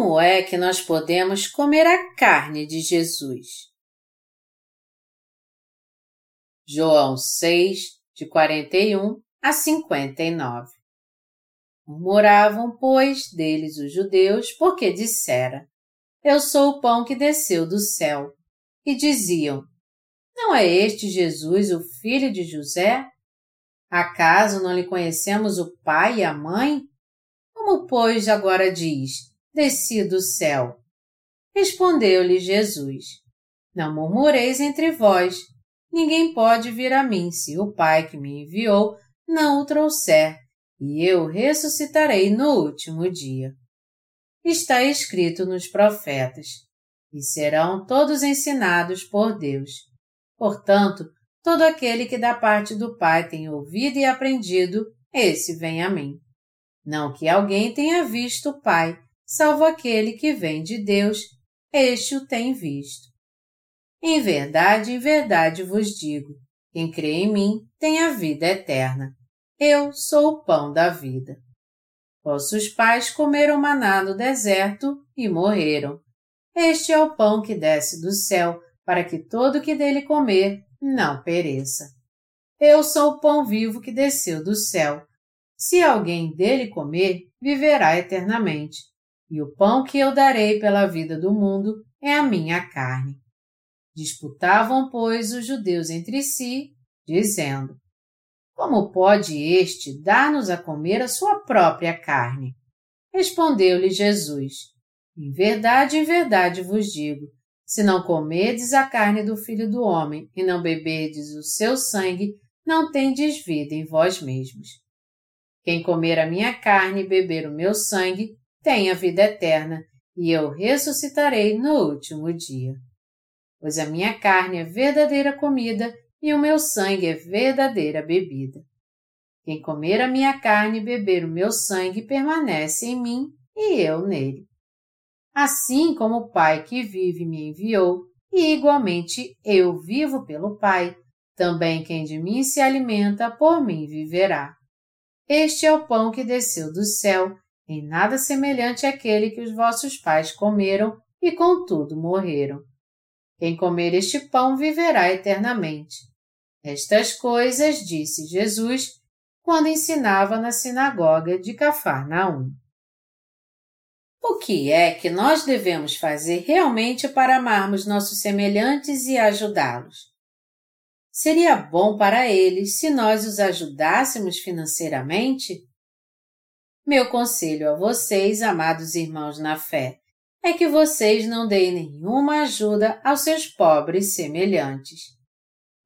Como é que nós podemos comer a carne de Jesus? João 6, de 41 a 59 Murmuravam, pois, deles os judeus, porque dissera: Eu sou o pão que desceu do céu. E diziam: Não é este Jesus o filho de José? Acaso não lhe conhecemos o pai e a mãe? Como, pois, agora diz: desci do céu. Respondeu-lhe Jesus: Não murmureis entre vós. Ninguém pode vir a mim se o Pai que me enviou não o trouxer, e eu ressuscitarei no último dia. Está escrito nos profetas: E serão todos ensinados por Deus. Portanto, todo aquele que da parte do Pai tem ouvido e aprendido, esse vem a mim. Não que alguém tenha visto o Pai, salvo aquele que vem de Deus, este o tem visto. Em verdade, em verdade vos digo: quem crê em mim tem a vida eterna. Eu sou o pão da vida. Vossos pais comeram maná no deserto e morreram. Este é o pão que desce do céu, para que todo que dele comer não pereça. Eu sou o pão vivo que desceu do céu. Se alguém dele comer, viverá eternamente e o pão que eu darei pela vida do mundo é a minha carne. Disputavam, pois, os judeus entre si, dizendo: Como pode este dar-nos a comer a sua própria carne? Respondeu-lhe Jesus: Em verdade, em verdade vos digo: se não comerdes a carne do filho do homem e não beberdes o seu sangue, não tendes vida em vós mesmos. Quem comer a minha carne e beber o meu sangue tem a vida eterna, e eu ressuscitarei no último dia. Pois a minha carne é verdadeira comida e o meu sangue é verdadeira bebida. Quem comer a minha carne e beber o meu sangue permanece em mim e eu nele. Assim como o Pai que vive me enviou, e igualmente eu vivo pelo Pai, também quem de mim se alimenta por mim viverá. Este é o pão que desceu do céu em nada semelhante àquele que os vossos pais comeram e contudo morreram. Quem comer este pão viverá eternamente. Estas coisas disse Jesus quando ensinava na sinagoga de Cafarnaum. O que é que nós devemos fazer realmente para amarmos nossos semelhantes e ajudá-los? Seria bom para eles se nós os ajudássemos financeiramente? Meu conselho a vocês, amados irmãos na fé, é que vocês não deem nenhuma ajuda aos seus pobres semelhantes.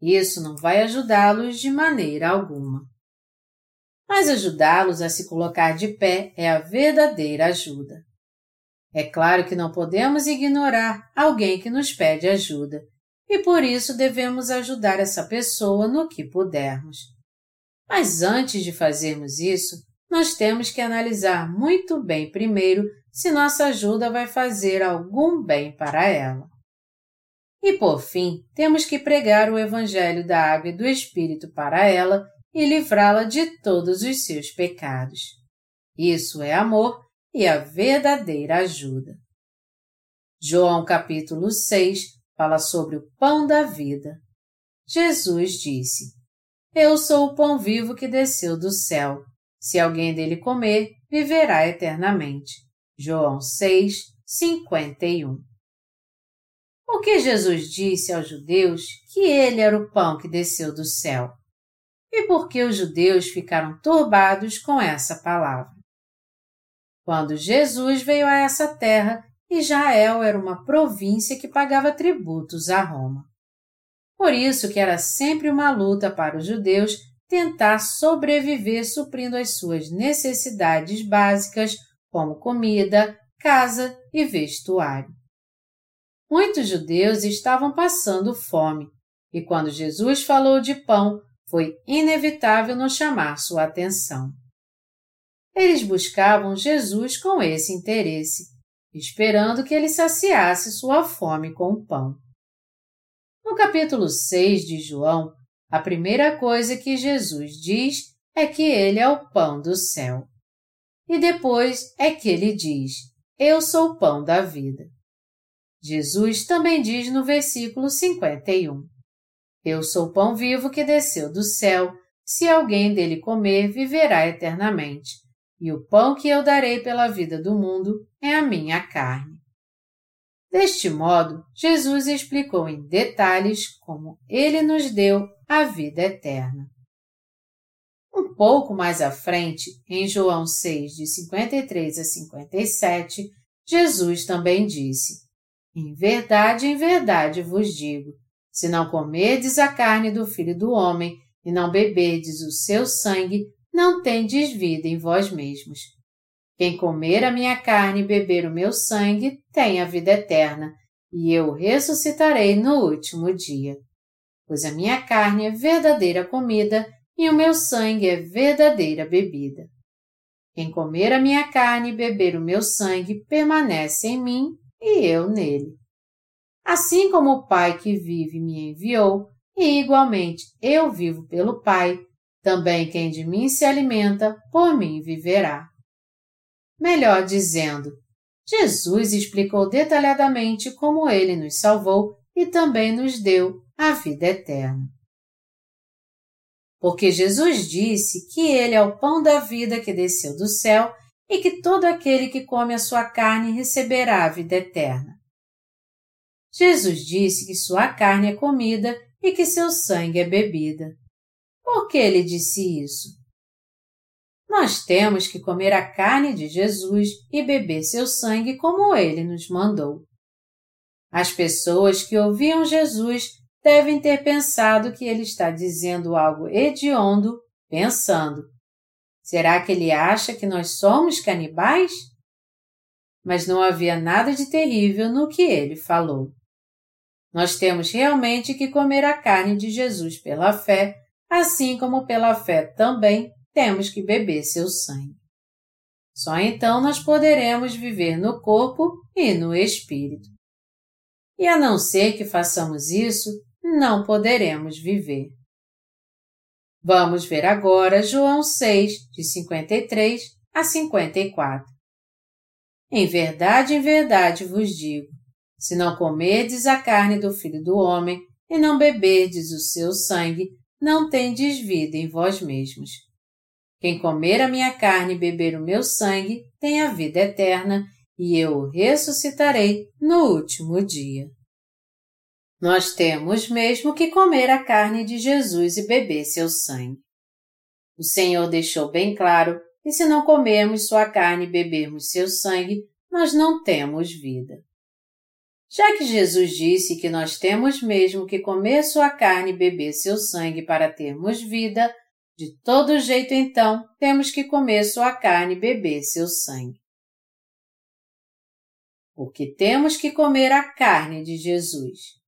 Isso não vai ajudá-los de maneira alguma. Mas ajudá-los a se colocar de pé é a verdadeira ajuda. É claro que não podemos ignorar alguém que nos pede ajuda, e por isso devemos ajudar essa pessoa no que pudermos. Mas antes de fazermos isso, nós temos que analisar muito bem primeiro se nossa ajuda vai fazer algum bem para ela. E por fim, temos que pregar o Evangelho da Água e do Espírito para ela e livrá-la de todos os seus pecados. Isso é amor e a verdadeira ajuda. João capítulo 6 fala sobre o pão da vida. Jesus disse: Eu sou o pão vivo que desceu do céu. Se alguém dele comer, viverá eternamente. João 6, 51. O que Jesus disse aos judeus que ele era o pão que desceu do céu? E por que os judeus ficaram turbados com essa palavra? Quando Jesus veio a essa terra, Israel era uma província que pagava tributos a Roma. Por isso que era sempre uma luta para os judeus tentar sobreviver suprindo as suas necessidades básicas, como comida, casa e vestuário. Muitos judeus estavam passando fome, e quando Jesus falou de pão, foi inevitável não chamar sua atenção. Eles buscavam Jesus com esse interesse, esperando que ele saciasse sua fome com o pão. No capítulo 6 de João, a primeira coisa que Jesus diz é que ele é o pão do céu. E depois é que ele diz: Eu sou o pão da vida. Jesus também diz no versículo 51. Eu sou o pão vivo que desceu do céu. Se alguém dele comer, viverá eternamente. E o pão que eu darei pela vida do mundo é a minha carne. Deste modo, Jesus explicou em detalhes como ele nos deu a vida eterna. Um pouco mais à frente, em João 6, de 53 a 57, Jesus também disse: Em verdade, em verdade vos digo: se não comerdes a carne do Filho do Homem e não beberdes o seu sangue, não tendes vida em vós mesmos. Quem comer a minha carne e beber o meu sangue tem a vida eterna, e eu ressuscitarei no último dia. Pois a minha carne é verdadeira comida e o meu sangue é verdadeira bebida. Quem comer a minha carne e beber o meu sangue permanece em mim e eu nele. Assim como o Pai que vive me enviou, e igualmente eu vivo pelo Pai, também quem de mim se alimenta, por mim viverá. Melhor dizendo, Jesus explicou detalhadamente como ele nos salvou e também nos deu a vida eterna. Porque Jesus disse que ele é o pão da vida que desceu do céu e que todo aquele que come a sua carne receberá a vida eterna. Jesus disse que sua carne é comida e que seu sangue é bebida. Por que ele disse isso? Nós temos que comer a carne de Jesus e beber seu sangue como ele nos mandou. As pessoas que ouviam Jesus devem ter pensado que ele está dizendo algo hediondo, pensando: será que ele acha que nós somos canibais? Mas não havia nada de terrível no que ele falou. Nós temos realmente que comer a carne de Jesus pela fé, assim como pela fé também temos que beber seu sangue. Só então nós poderemos viver no corpo e no espírito. E a não ser que façamos isso, não poderemos viver. Vamos ver agora João 6, de 53 a 54. Em verdade, em verdade vos digo: se não comerdes a carne do Filho do Homem e não beberdes o seu sangue, não tendes vida em vós mesmos. Quem comer a minha carne e beber o meu sangue tem a vida eterna, e eu o ressuscitarei no último dia. Nós temos mesmo que comer a carne de Jesus e beber seu sangue. O Senhor deixou bem claro que se não comermos sua carne e bebermos seu sangue, nós não temos vida. Já que Jesus disse que nós temos mesmo que comer sua carne e beber seu sangue para termos vida, de todo jeito, então, temos que comer sua carne e beber seu sangue. Porque temos que comer a carne de Jesus.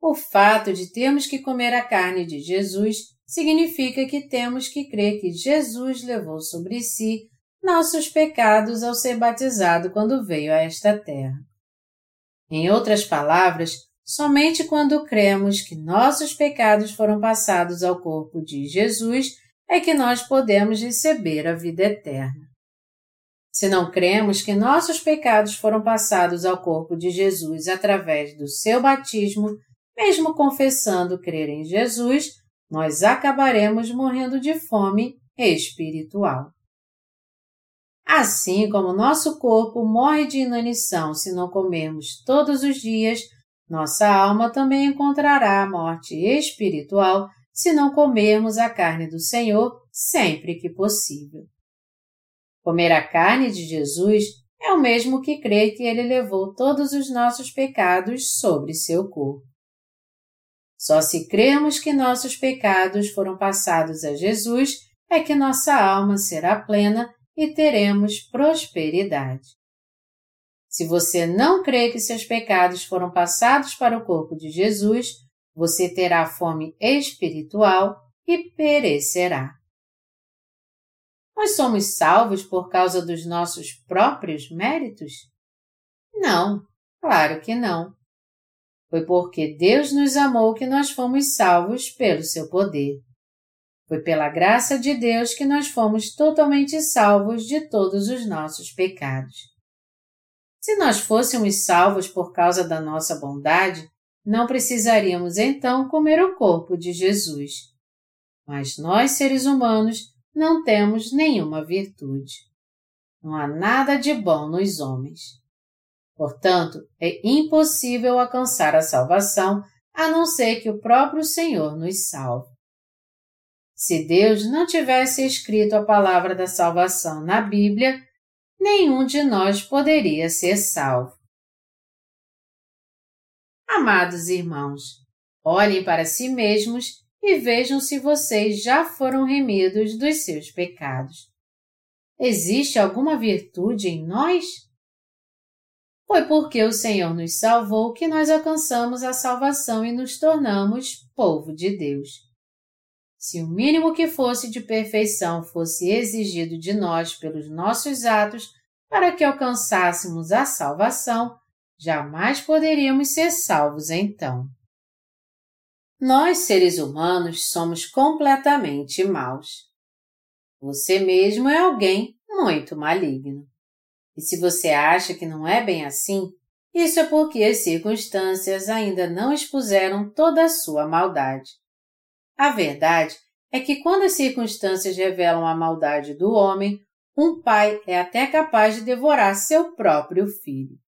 O fato de termos que comer a carne de Jesus significa que temos que crer que Jesus levou sobre si nossos pecados ao ser batizado quando veio a esta terra. Em outras palavras, Somente quando cremos que nossos pecados foram passados ao corpo de Jesus é que nós podemos receber a vida eterna. Se não cremos que nossos pecados foram passados ao corpo de Jesus através do seu batismo, mesmo confessando crer em Jesus, nós acabaremos morrendo de fome espiritual. Assim como nosso corpo morre de inanição se não comermos todos os dias, nossa alma também encontrará a morte espiritual se não comermos a carne do Senhor sempre que possível. Comer a carne de Jesus é o mesmo que crer que ele levou todos os nossos pecados sobre seu corpo. Só se cremos que nossos pecados foram passados a Jesus é que nossa alma será plena e teremos prosperidade. Se você não crê que seus pecados foram passados para o corpo de Jesus, você terá fome espiritual e perecerá. Nós somos salvos por causa dos nossos próprios méritos? Não, claro que não. Foi porque Deus nos amou que nós fomos salvos pelo seu poder. Foi pela graça de Deus que nós fomos totalmente salvos de todos os nossos pecados. Se nós fôssemos salvos por causa da nossa bondade, não precisaríamos então comer o corpo de Jesus. Mas nós, seres humanos, não temos nenhuma virtude. Não há nada de bom nos homens. Portanto, é impossível alcançar a salvação a não ser que o próprio Senhor nos salve. Se Deus não tivesse escrito a palavra da salvação na Bíblia, nenhum de nós poderia ser salvo. Amados irmãos, olhem para si mesmos e vejam se vocês já foram remidos dos seus pecados. Existe alguma virtude em nós? Foi porque o Senhor nos salvou que nós alcançamos a salvação e nos tornamos povo de Deus. Se o mínimo que fosse de perfeição fosse exigido de nós pelos nossos atos para que alcançássemos a salvação, jamais poderíamos ser salvos então. Nós, seres humanos, somos completamente maus. Você mesmo é alguém muito maligno. E se você acha que não é bem assim, isso é porque as circunstâncias ainda não expuseram toda a sua maldade. A verdade é que quando as circunstâncias revelam a maldade do homem, um pai é até capaz de devorar seu próprio filho.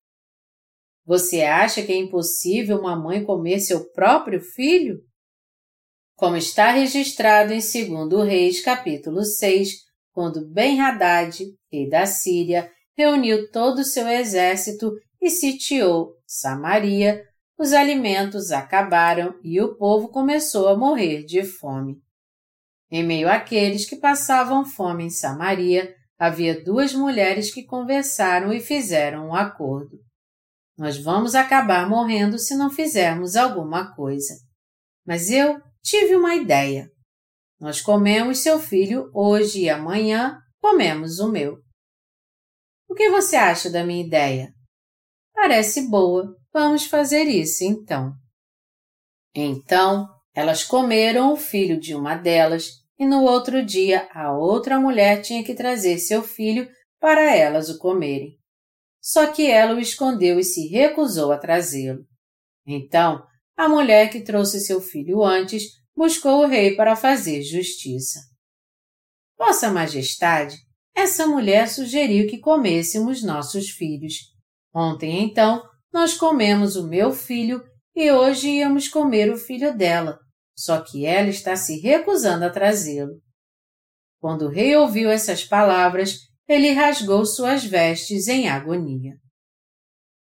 Você acha que é impossível uma mãe comer seu próprio filho? Como está registrado em 2 Reis, capítulo 6, quando Ben-Hadad, rei da Síria, reuniu todo o seu exército e sitiou Samaria, os alimentos acabaram e o povo começou a morrer de fome. Em meio àqueles que passavam fome em Samaria, havia duas mulheres que conversaram e fizeram um acordo. Nós vamos acabar morrendo se não fizermos alguma coisa. Mas eu tive uma ideia. Nós comemos seu filho hoje e amanhã comemos o meu. O que você acha da minha ideia? Parece boa, Vamos fazer isso então. Então, elas comeram o filho de uma delas, e no outro dia a outra mulher tinha que trazer seu filho para elas o comerem. Só que ela o escondeu e se recusou a trazê-lo. Então, a mulher que trouxe seu filho antes buscou o rei para fazer justiça. Vossa Majestade, essa mulher sugeriu que comêssemos nossos filhos. Ontem, então, nós comemos o meu filho e hoje íamos comer o filho dela, só que ela está se recusando a trazê-lo. Quando o rei ouviu essas palavras, ele rasgou suas vestes em agonia.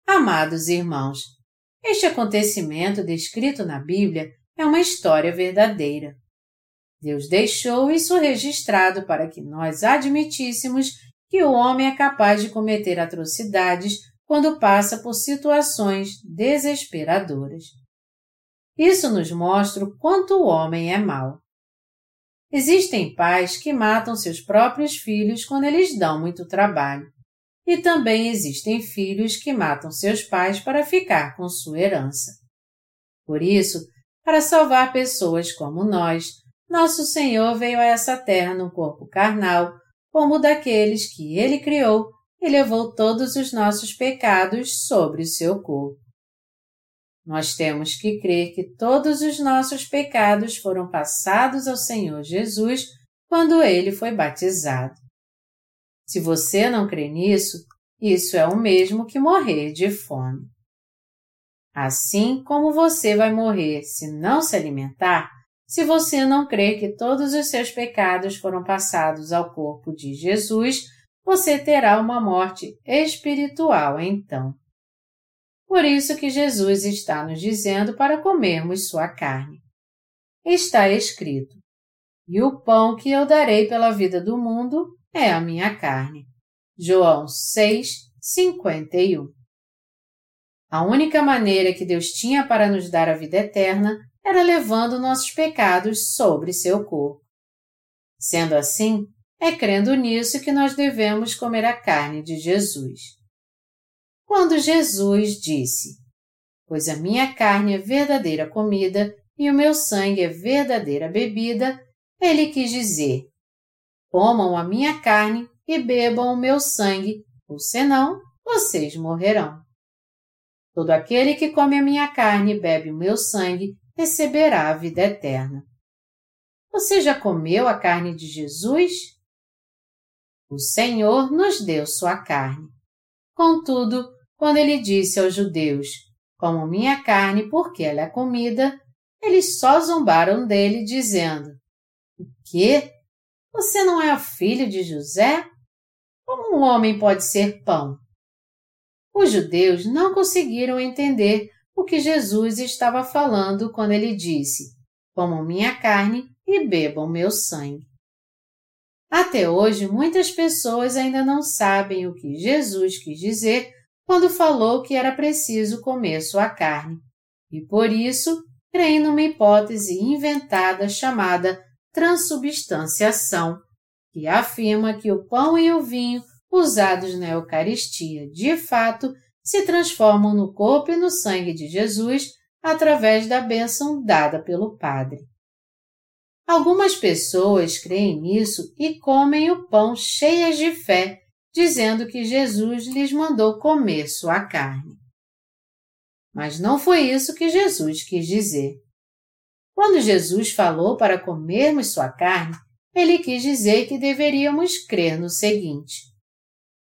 Amados irmãos, este acontecimento descrito na Bíblia é uma história verdadeira. Deus deixou isso registrado para que nós admitíssemos que o homem é capaz de cometer atrocidades quando passa por situações desesperadoras. Isso nos mostra o quanto o homem é mau. Existem pais que matam seus próprios filhos quando eles dão muito trabalho. E também existem filhos que matam seus pais para ficar com sua herança. Por isso, para salvar pessoas como nós, nosso Senhor veio a essa terra num corpo carnal, como daqueles que ele criou e levou todos os nossos pecados sobre o seu corpo. Nós temos que crer que todos os nossos pecados foram passados ao Senhor Jesus quando ele foi batizado. Se você não crê nisso, isso é o mesmo que morrer de fome. Assim como você vai morrer se não se alimentar, se você não crê que todos os seus pecados foram passados ao corpo de Jesus, você terá uma morte espiritual então. Por isso que Jesus está nos dizendo para comermos sua carne. Está escrito: E o pão que eu darei pela vida do mundo é a minha carne. João 6, 51. A única maneira que Deus tinha para nos dar a vida eterna era levando nossos pecados sobre seu corpo. Sendo assim, é crendo nisso que nós devemos comer a carne de Jesus. Quando Jesus disse: Pois a minha carne é verdadeira comida e o meu sangue é verdadeira bebida, ele quis dizer: Comam a minha carne e bebam o meu sangue, ou senão vocês morrerão. Todo aquele que come a minha carne e bebe o meu sangue receberá a vida eterna. Você já comeu a carne de Jesus? O Senhor nos deu sua carne. Contudo, quando ele disse aos judeus: Como minha carne, porque ela é comida, eles só zombaram dele, dizendo: O quê? Você não é o filho de José? Como um homem pode ser pão? Os judeus não conseguiram entender o que Jesus estava falando quando ele disse: Comam minha carne e bebam meu sangue. Até hoje, muitas pessoas ainda não sabem o que Jesus quis dizer quando falou que era preciso comer sua carne, e por isso creem numa hipótese inventada chamada transubstanciação, que afirma que o pão e o vinho usados na Eucaristia de fato se transformam no corpo e no sangue de Jesus através da bênção dada pelo Padre. Algumas pessoas creem nisso e comem o pão cheias de fé, dizendo que Jesus lhes mandou comer sua carne. Mas não foi isso que Jesus quis dizer. Quando Jesus falou para comermos sua carne, ele quis dizer que deveríamos crer no seguinte: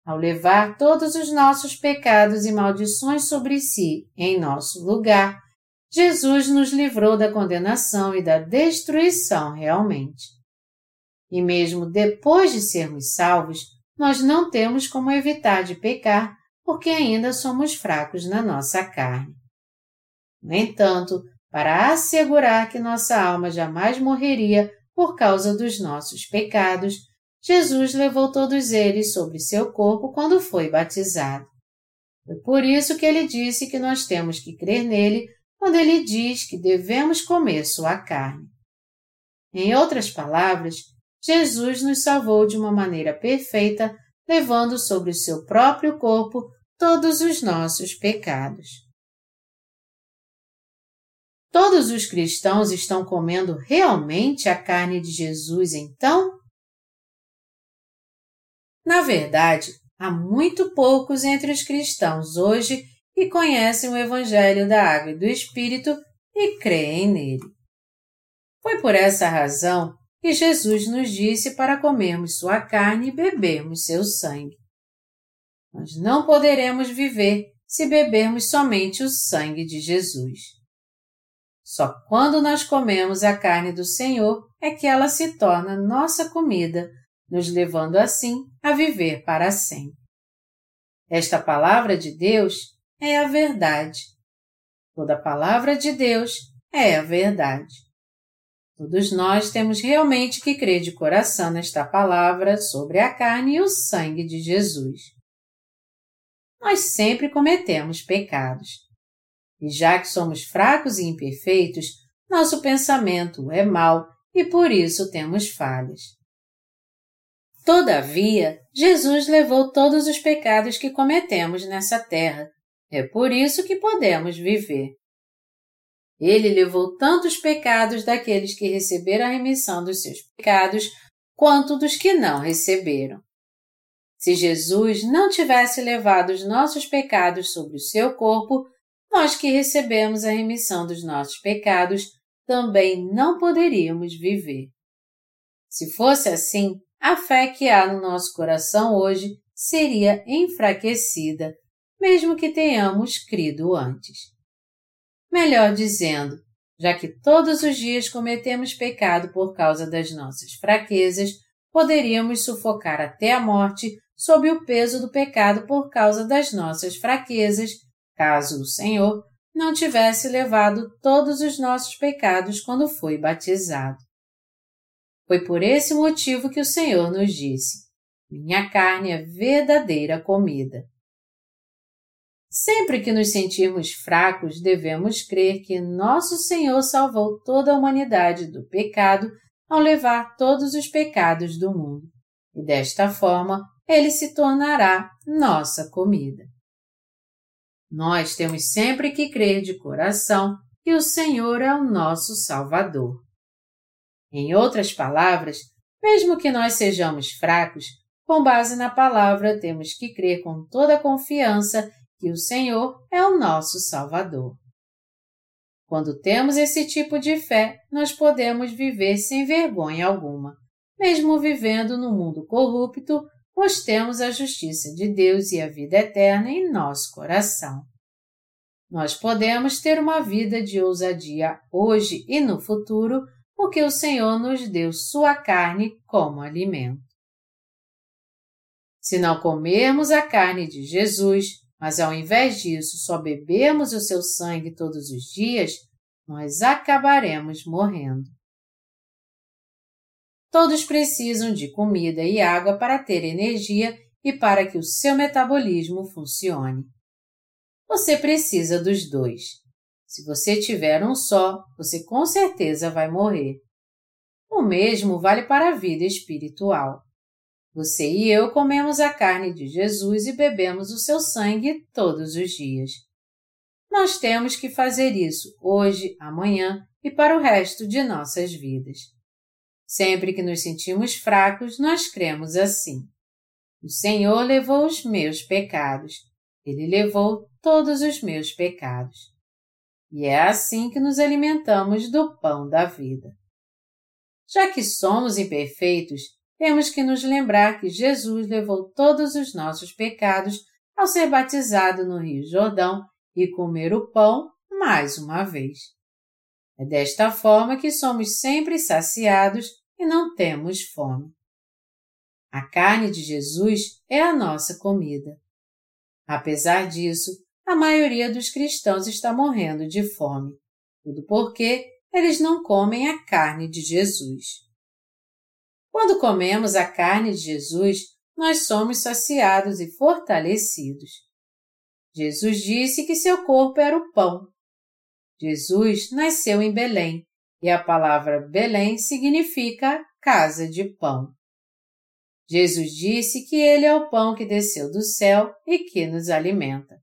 ao levar todos os nossos pecados e maldições sobre si em nosso lugar, Jesus nos livrou da condenação e da destruição realmente. E mesmo depois de sermos salvos, nós não temos como evitar de pecar, porque ainda somos fracos na nossa carne. No entanto, para assegurar que nossa alma jamais morreria por causa dos nossos pecados, Jesus levou todos eles sobre seu corpo quando foi batizado. Foi por isso que ele disse que nós temos que crer nele quando ele diz que devemos comer sua carne. Em outras palavras, Jesus nos salvou de uma maneira perfeita, levando sobre o seu próprio corpo todos os nossos pecados. Todos os cristãos estão comendo realmente a carne de Jesus, então? Na verdade, há muito poucos entre os cristãos hoje que conhecem o Evangelho da Água e do Espírito e creem nele. Foi por essa razão que Jesus nos disse para comermos sua carne e bebermos seu sangue. Nós não poderemos viver se bebermos somente o sangue de Jesus. Só quando nós comemos a carne do Senhor é que ela se torna nossa comida, nos levando assim a viver para sempre. Esta palavra de Deus é a verdade. Toda palavra de Deus é a verdade. Todos nós temos realmente que crer de coração nesta palavra sobre a carne e o sangue de Jesus. Nós sempre cometemos pecados. E já que somos fracos e imperfeitos, nosso pensamento é mau e por isso temos falhas. Todavia, Jesus levou todos os pecados que cometemos nessa terra é por isso que podemos viver. Ele levou tantos pecados daqueles que receberam a remissão dos seus pecados, quanto dos que não receberam. Se Jesus não tivesse levado os nossos pecados sobre o seu corpo, nós que recebemos a remissão dos nossos pecados também não poderíamos viver. Se fosse assim, a fé que há no nosso coração hoje seria enfraquecida mesmo que tenhamos crido antes. Melhor dizendo, já que todos os dias cometemos pecado por causa das nossas fraquezas, poderíamos sufocar até a morte sob o peso do pecado por causa das nossas fraquezas, caso o Senhor não tivesse levado todos os nossos pecados quando foi batizado. Foi por esse motivo que o Senhor nos disse: Minha carne é verdadeira comida. Sempre que nos sentirmos fracos, devemos crer que nosso Senhor salvou toda a humanidade do pecado ao levar todos os pecados do mundo. E desta forma, ele se tornará nossa comida. Nós temos sempre que crer de coração que o Senhor é o nosso Salvador. Em outras palavras, mesmo que nós sejamos fracos, com base na palavra temos que crer com toda a confiança que o Senhor é o nosso Salvador. Quando temos esse tipo de fé, nós podemos viver sem vergonha alguma. Mesmo vivendo no mundo corrupto, pois temos a justiça de Deus e a vida eterna em nosso coração. Nós podemos ter uma vida de ousadia hoje e no futuro, porque o Senhor nos deu sua carne como alimento. Se não comermos a carne de Jesus, mas ao invés disso só bebermos o seu sangue todos os dias, nós acabaremos morrendo. Todos precisam de comida e água para ter energia e para que o seu metabolismo funcione. Você precisa dos dois. Se você tiver um só, você com certeza vai morrer. O mesmo vale para a vida espiritual. Você e eu comemos a carne de Jesus e bebemos o seu sangue todos os dias. Nós temos que fazer isso hoje, amanhã e para o resto de nossas vidas. Sempre que nos sentimos fracos, nós cremos assim. O Senhor levou os meus pecados. Ele levou todos os meus pecados. E é assim que nos alimentamos do pão da vida. Já que somos imperfeitos, temos que nos lembrar que Jesus levou todos os nossos pecados ao ser batizado no Rio Jordão e comer o pão mais uma vez. É desta forma que somos sempre saciados e não temos fome. A carne de Jesus é a nossa comida. Apesar disso, a maioria dos cristãos está morrendo de fome, tudo porque eles não comem a carne de Jesus. Quando comemos a carne de Jesus, nós somos saciados e fortalecidos. Jesus disse que seu corpo era o pão. Jesus nasceu em Belém e a palavra Belém significa casa de pão. Jesus disse que ele é o pão que desceu do céu e que nos alimenta.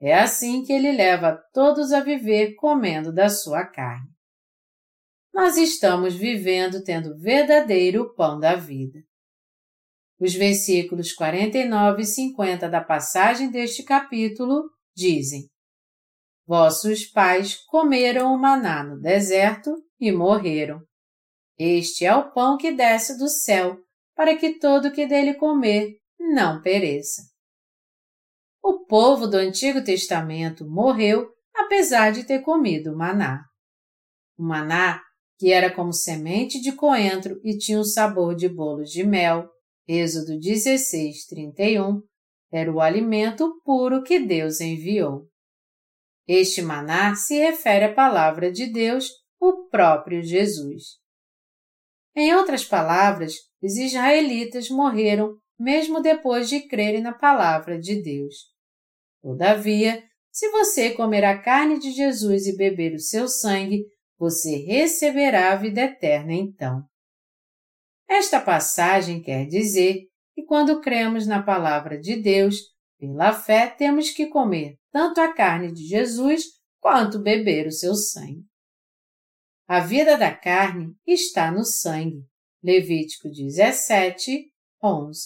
É assim que ele leva todos a viver comendo da sua carne nós estamos vivendo tendo verdadeiro pão da vida. Os versículos 49 e 50 da passagem deste capítulo dizem: Vossos pais comeram o maná no deserto e morreram. Este é o pão que desce do céu, para que todo que dele comer não pereça. O povo do Antigo Testamento morreu apesar de ter comido maná. O maná que era como semente de coentro e tinha o sabor de bolos de mel. Êxodo 16, 31, era o alimento puro que Deus enviou. Este maná se refere à palavra de Deus, o próprio Jesus. Em outras palavras, os israelitas morreram mesmo depois de crerem na palavra de Deus. Todavia, se você comer a carne de Jesus e beber o seu sangue, você receberá a vida eterna então. Esta passagem quer dizer que quando cremos na palavra de Deus, pela fé temos que comer tanto a carne de Jesus quanto beber o seu sangue. A vida da carne está no sangue. Levítico 17, 11.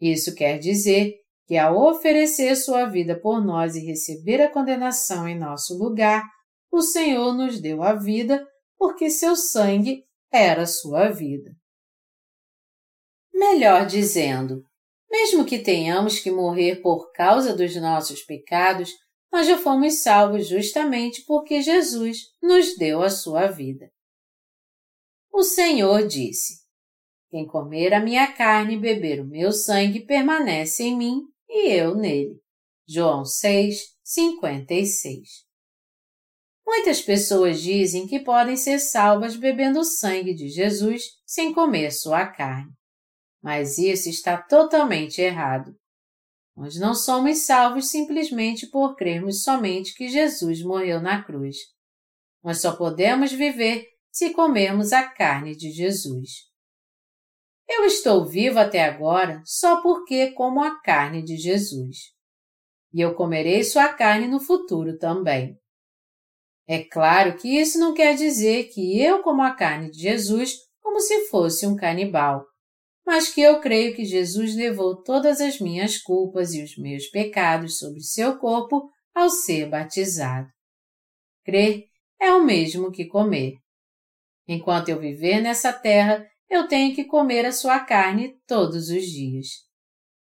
Isso quer dizer que ao oferecer sua vida por nós e receber a condenação em nosso lugar, o Senhor nos deu a vida porque seu sangue era sua vida. Melhor dizendo, mesmo que tenhamos que morrer por causa dos nossos pecados, nós já fomos salvos justamente porque Jesus nos deu a sua vida. O Senhor disse: Quem comer a minha carne e beber o meu sangue permanece em mim e eu nele. João 6, 56. Muitas pessoas dizem que podem ser salvas bebendo o sangue de Jesus sem comer sua carne. Mas isso está totalmente errado. Nós não somos salvos simplesmente por crermos somente que Jesus morreu na cruz. Nós só podemos viver se comermos a carne de Jesus. Eu estou vivo até agora só porque como a carne de Jesus. E eu comerei sua carne no futuro também. É claro que isso não quer dizer que eu como a carne de Jesus como se fosse um canibal, mas que eu creio que Jesus levou todas as minhas culpas e os meus pecados sobre seu corpo ao ser batizado. Crer é o mesmo que comer. Enquanto eu viver nessa terra, eu tenho que comer a sua carne todos os dias.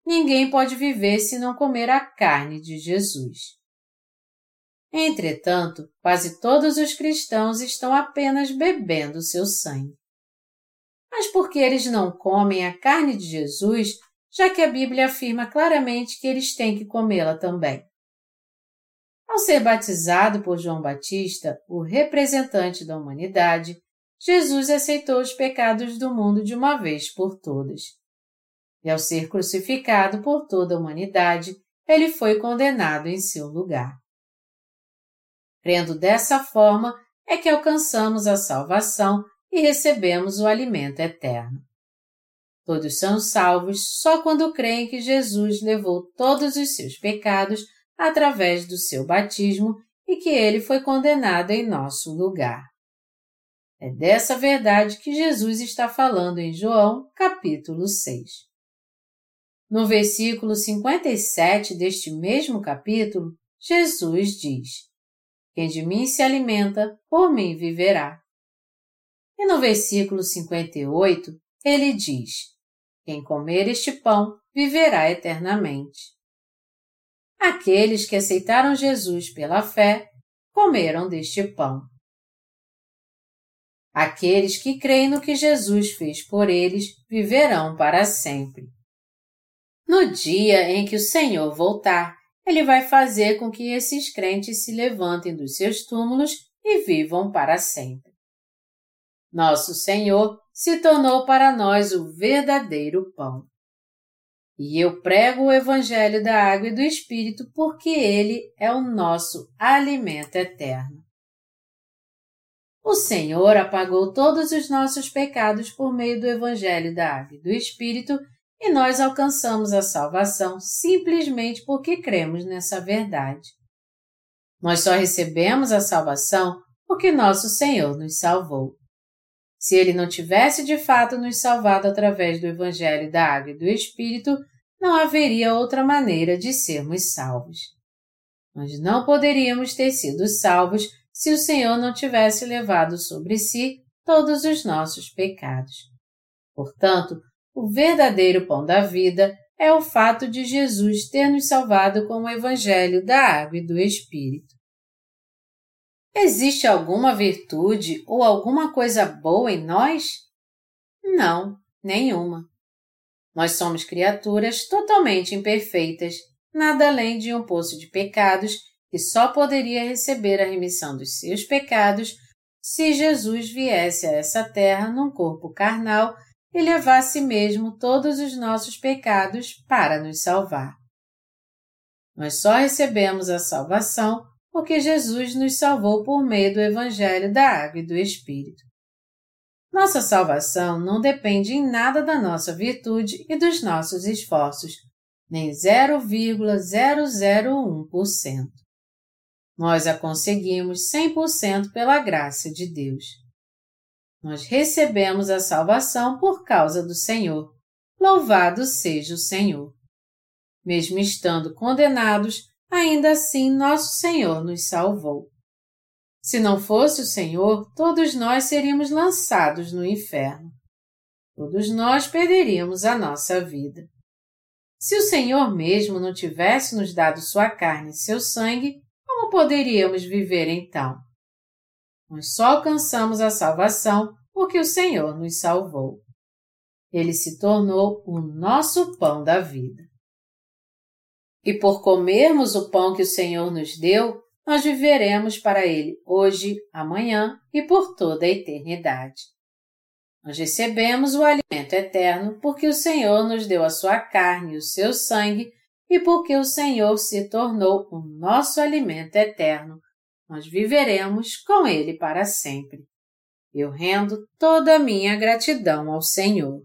Ninguém pode viver se não comer a carne de Jesus. Entretanto, quase todos os cristãos estão apenas bebendo seu sangue. Mas por que eles não comem a carne de Jesus, já que a Bíblia afirma claramente que eles têm que comê-la também? Ao ser batizado por João Batista, o representante da humanidade, Jesus aceitou os pecados do mundo de uma vez por todas. E ao ser crucificado por toda a humanidade, ele foi condenado em seu lugar. Crendo dessa forma é que alcançamos a salvação e recebemos o alimento eterno. Todos são salvos só quando creem que Jesus levou todos os seus pecados através do seu batismo e que ele foi condenado em nosso lugar. É dessa verdade que Jesus está falando em João, capítulo 6. No versículo 57 deste mesmo capítulo, Jesus diz: Quem de mim se alimenta, por mim viverá. E no versículo 58, ele diz: Quem comer este pão viverá eternamente. Aqueles que aceitaram Jesus pela fé comeram deste pão. Aqueles que creem no que Jesus fez por eles viverão para sempre. No dia em que o Senhor voltar, ele vai fazer com que esses crentes se levantem dos seus túmulos e vivam para sempre. Nosso Senhor se tornou para nós o verdadeiro pão. E eu prego o Evangelho da Água e do Espírito porque ele é o nosso alimento eterno. O Senhor apagou todos os nossos pecados por meio do Evangelho da Água e do Espírito e nós alcançamos a salvação simplesmente porque cremos nessa verdade. Nós só recebemos a salvação porque nosso Senhor nos salvou. Se ele não tivesse de fato nos salvado através do Evangelho da Água e do Espírito, não haveria outra maneira de sermos salvos. Nós não poderíamos ter sido salvos se o Senhor não tivesse levado sobre si todos os nossos pecados. Portanto, o verdadeiro pão da vida é o fato de Jesus ter nos salvado com o Evangelho da Água e do Espírito. Existe alguma virtude ou alguma coisa boa em nós? Não, nenhuma. Nós somos criaturas totalmente imperfeitas, nada além de um poço de pecados que só poderia receber a remissão dos seus pecados se Jesus viesse a essa terra num corpo carnal e levasse mesmo todos os nossos pecados para nos salvar. Nós só recebemos a salvação porque Jesus nos salvou por meio do Evangelho da Água e do Espírito. Nossa salvação não depende em nada da nossa virtude e dos nossos esforços, nem 0,001% nós a conseguimos 100% pela graça de Deus. Nós recebemos a salvação por causa do Senhor. Louvado seja o Senhor. Mesmo estando condenados, ainda assim nosso Senhor nos salvou. Se não fosse o Senhor, todos nós seríamos lançados no inferno. Todos nós perderíamos a nossa vida. Se o Senhor mesmo não tivesse nos dado sua carne e seu sangue, como poderíamos viver então? Nós só alcançamos a salvação porque o Senhor nos salvou. Ele se tornou o nosso pão da vida. E por comermos o pão que o Senhor nos deu, nós viveremos para Ele hoje, amanhã e por toda a eternidade. Nós recebemos o alimento eterno porque o Senhor nos deu a sua carne e o seu sangue e porque o Senhor se tornou o nosso alimento eterno, nós viveremos com Ele para sempre. Eu rendo toda a minha gratidão ao Senhor.